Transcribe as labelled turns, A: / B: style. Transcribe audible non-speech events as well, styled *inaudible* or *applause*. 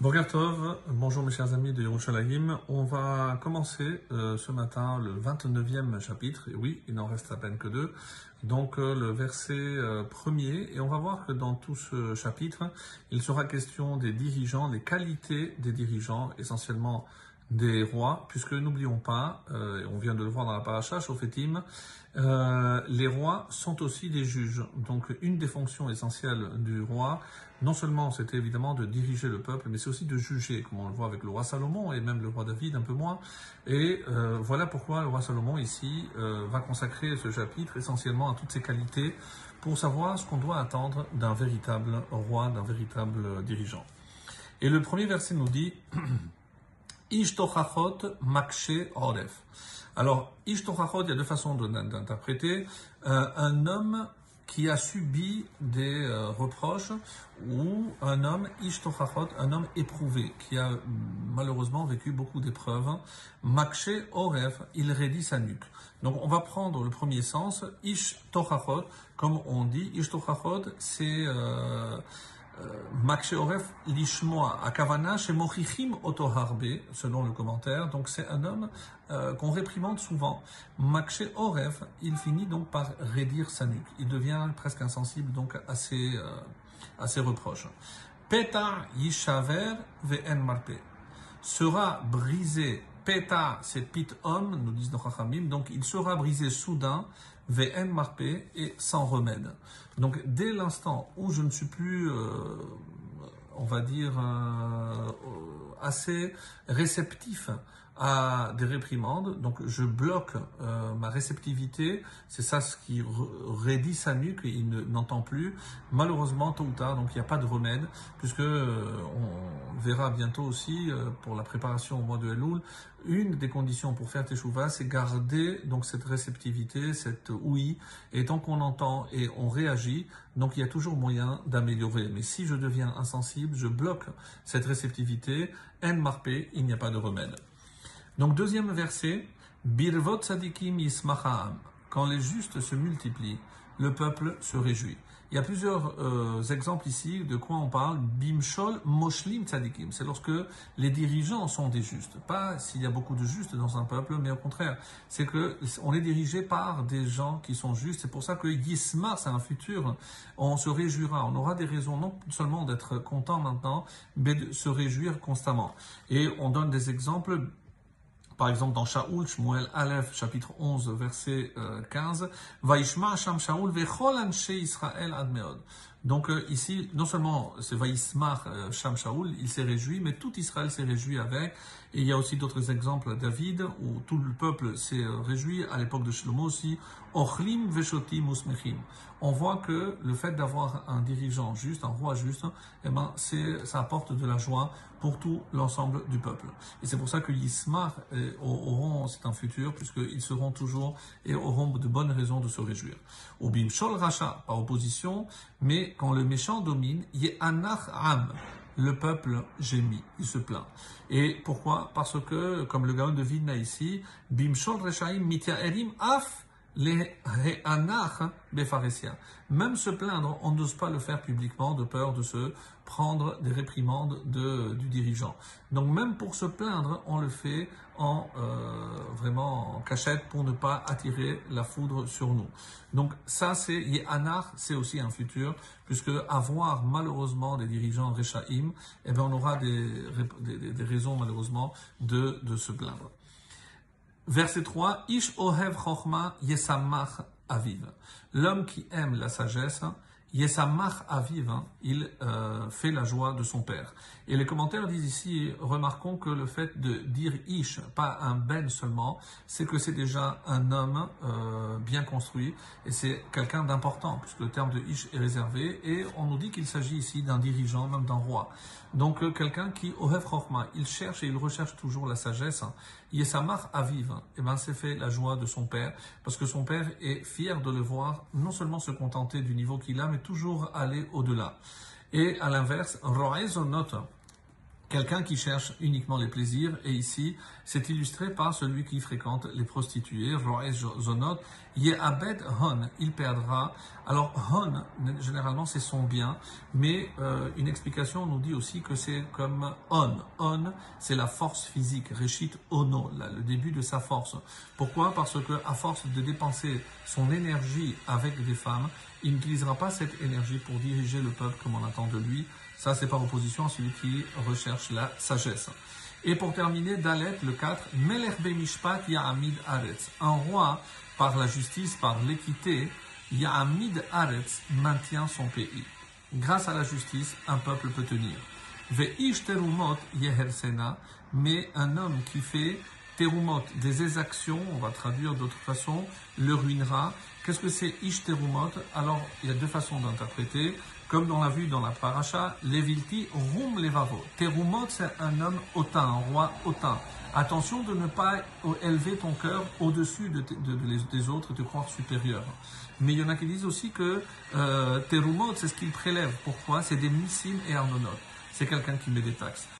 A: Bogartov, bonjour mes chers amis de Yerushalayim. On va commencer euh, ce matin le 29e chapitre, et oui, il n'en reste à peine que deux, donc euh, le verset euh, premier, et on va voir que dans tout ce chapitre, il sera question des dirigeants, des qualités des dirigeants, essentiellement des rois, puisque n'oublions pas, euh, on vient de le voir dans la paracha, Shofetim, euh, les rois sont aussi des juges. Donc une des fonctions essentielles du roi, non seulement c'était évidemment de diriger le peuple, mais c'est aussi de juger, comme on le voit avec le roi Salomon et même le roi David un peu moins. Et euh, voilà pourquoi le roi Salomon ici euh, va consacrer ce chapitre essentiellement à toutes ces qualités pour savoir ce qu'on doit attendre d'un véritable roi, d'un véritable dirigeant. Et le premier verset nous dit *clears throat* Ishtochachot makshe oref. Alors, Ishtochachot, il y a deux façons d'interpréter. Euh, un homme qui a subi des euh, reproches ou un homme Ishtochachot, un homme éprouvé, qui a malheureusement vécu beaucoup d'épreuves. Makshe oref, il raidit sa nuque. Donc, on va prendre le premier sens. Ishtochachot, comme on dit, Ishtochachot, c'est... Euh, Makshe Oref lishmoa akavana chez Mochichim Otoharbe, selon le commentaire. Donc c'est un homme euh, qu'on réprimande souvent. Makshe Oref, il finit donc par raidir sa nuque. Il devient presque insensible donc à ses, euh, reproches. Peta yishaver ve'en marpe sera brisé. Peta, c'est pit homme, nous disent nos chachamim. Donc il sera brisé soudain marpé et sans remède. Donc dès l'instant où je ne suis plus, euh, on va dire, euh, assez réceptif à des réprimandes, donc je bloque euh, ma réceptivité, c'est ça ce qui raidit sa nuque, il n'entend plus, malheureusement tôt ou tard, donc il n'y a pas de remède, puisque euh, on verra bientôt aussi, euh, pour la préparation au mois de Elul, une des conditions pour faire teshuva, c'est garder donc cette réceptivité, cette ouïe, et tant qu'on entend et on réagit, donc il y a toujours moyen d'améliorer. Mais si je deviens insensible, je bloque cette réceptivité, en marpé, il n'y a pas de remède. Donc deuxième verset, Birvot Sadikim Yismacham. Quand les justes se multiplient, le peuple se réjouit. Il y a plusieurs euh, exemples ici de quoi on parle. Bimshol Moshlim Tzadikim. C'est lorsque les dirigeants sont des justes. Pas s'il y a beaucoup de justes dans un peuple, mais au contraire, c'est que on est dirigé par des gens qui sont justes. C'est pour ça que Yismar, c'est un futur. On se réjouira. On aura des raisons non seulement d'être content maintenant, mais de se réjouir constamment. Et on donne des exemples par exemple, dans Shaoul, Shmuel Aleph, chapitre 11, verset 15, Vaishma Sham Shaoul vechol Israël admeod. Donc euh, ici, non seulement c'est Vaismar euh, Sham Shaoul, il s'est réjoui, mais tout Israël s'est réjoui avec. Et il y a aussi d'autres exemples, David, où tout le peuple s'est euh, réjoui, à l'époque de Shlomo aussi, Ochlim Veshotim Usmechim. On voit que le fait d'avoir un dirigeant juste, un roi juste, eh ben, ça apporte de la joie pour tout l'ensemble du peuple. Et c'est pour ça que Yismar auront, c'est un futur, puisqu'ils seront toujours et auront de bonnes raisons de se réjouir. Shol Racha, par opposition, mais quand le méchant domine, Yehanach le peuple gémit, il se plaint. Et pourquoi? Parce que, comme le Gaon de Vidna ici, Bimshol Reshaim Mityaerim Af les Même se plaindre, on n'ose pas le faire publiquement de peur de se prendre des réprimandes de, du dirigeant. Donc même pour se plaindre, on le fait en euh, vraiment en cachette pour ne pas attirer la foudre sur nous. Donc ça c'est Yehanar, c'est aussi un futur, puisque avoir malheureusement des dirigeants Rechaim, eh bien on aura des, des, des raisons malheureusement de, de se plaindre. Verset 3, Ish ohev chochma yesamach aviv. L'homme qui aime la sagesse, yesamach aviv, hein, il euh, fait la joie de son père. Et les commentaires disent ici, remarquons que le fait de dire Ish, pas un Ben seulement, c'est que c'est déjà un homme euh, bien construit et c'est quelqu'un d'important, puisque le terme de Ish est réservé et on nous dit qu'il s'agit ici d'un dirigeant, même d'un roi. Donc euh, quelqu'un qui, Ohev Chochma, il cherche et il recherche toujours la sagesse. Yesamach Aviv, et eh ben c'est fait la joie de son père, parce que son père est fier de le voir non seulement se contenter du niveau qu'il a, mais toujours aller au-delà. Et à l'inverse, Roezonot, quelqu'un qui cherche uniquement les plaisirs. Et ici, c'est illustré par celui qui fréquente les prostituées, Roes Zonot, Yehabed Hon, il perdra. Alors, Hon, généralement, c'est son bien, mais euh, une explication nous dit aussi que c'est comme On. On, c'est la force physique, Reshit Ono, le début de sa force. Pourquoi? Parce que à force de dépenser son énergie avec des femmes, il n'utilisera pas cette énergie pour diriger le peuple comme on attend de lui. Ça, c'est par opposition à celui qui recherche la sagesse. Et pour terminer, Dalet, le 4, Melech Mishpat Ya'amid Aretz. Un roi, par la justice, par l'équité, Ya'amid Aretz maintient son pays. Grâce à la justice, un peuple peut tenir. Ve'ish terumot yehersena, mais un homme qui fait terumot, des exactions, on va traduire d'autre façon, le ruinera. Qu'est-ce que c'est ish terumot? Alors, il y a deux façons d'interpréter. Comme on l'a vu dans la paracha, Levilti rum levavo. Terumot, c'est un homme hautain, un roi hautain. Attention de ne pas élever ton cœur au-dessus de, des autres, de te croire supérieur. Mais il y en a qui disent aussi que euh, terumot, c'est ce qu'il prélève. Pourquoi? C'est des missiles et arnonotes. C'est quelqu'un qui met des taxes.